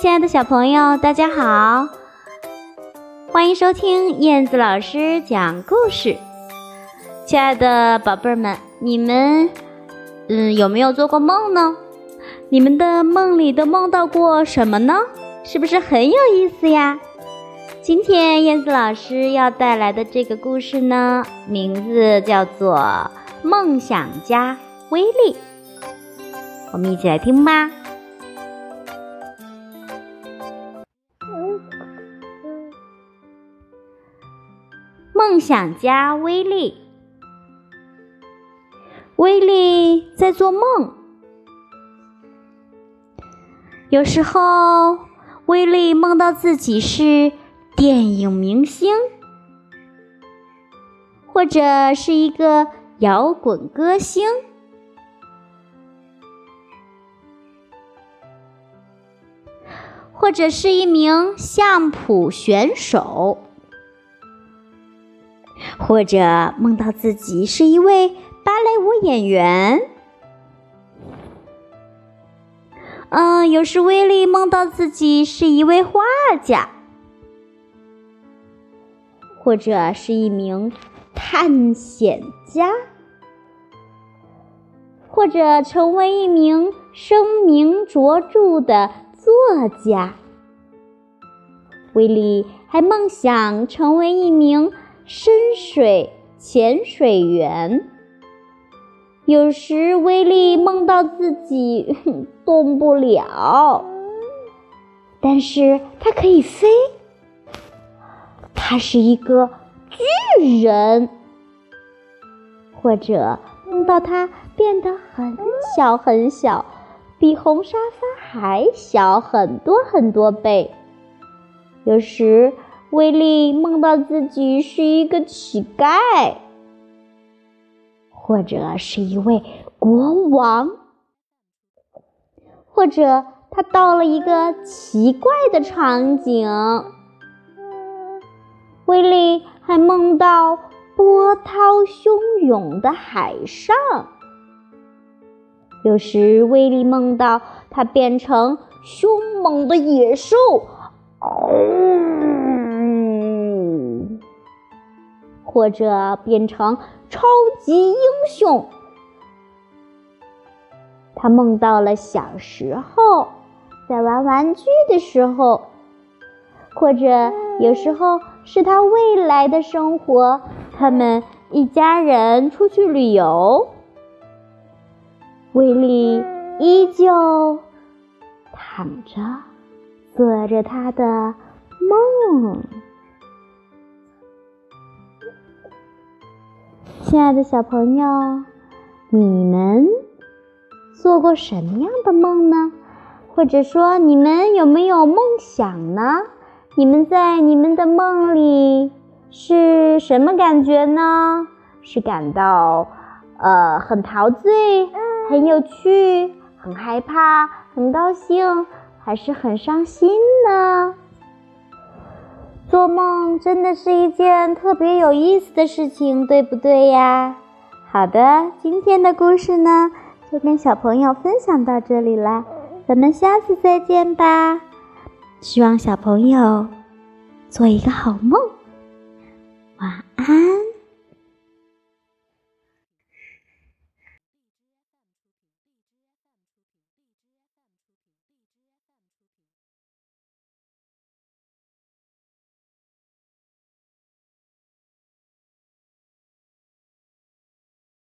亲爱的小朋友，大家好！欢迎收听燕子老师讲故事。亲爱的宝贝儿们，你们嗯有没有做过梦呢？你们的梦里都梦到过什么呢？是不是很有意思呀？今天燕子老师要带来的这个故事呢，名字叫做《梦想家威力》。我们一起来听吧。梦想家威力，威力在做梦。有时候，威力梦到自己是电影明星，或者是一个摇滚歌星，或者是一名相扑选手。或者梦到自己是一位芭蕾舞演员，嗯，有时威力梦到自己是一位画家，或者是一名探险家，或者成为一名声名卓著的作家。威力还梦想成为一名。深水潜水员，有时威力梦到自己 动不了，但是他可以飞。他是一个巨人，或者梦到他变得很小很小，比红沙发还小很多很多倍。有时。威力梦到自己是一个乞丐，或者是一位国王，或者他到了一个奇怪的场景。威力还梦到波涛汹涌的海上。有时，威力梦到他变成凶猛的野兽。或者变成超级英雄。他梦到了小时候在玩玩具的时候，或者有时候是他未来的生活。他们一家人出去旅游，威力依旧躺着，做着他的梦。亲爱的小朋友，你们做过什么样的梦呢？或者说，你们有没有梦想呢？你们在你们的梦里是什么感觉呢？是感到呃很陶醉、很有趣、很害怕、很高兴，还是很伤心呢？做梦真的是一件特别有意思的事情，对不对呀？好的，今天的故事呢，就跟小朋友分享到这里啦，咱们下次再见吧。希望小朋友做一个好梦，晚安。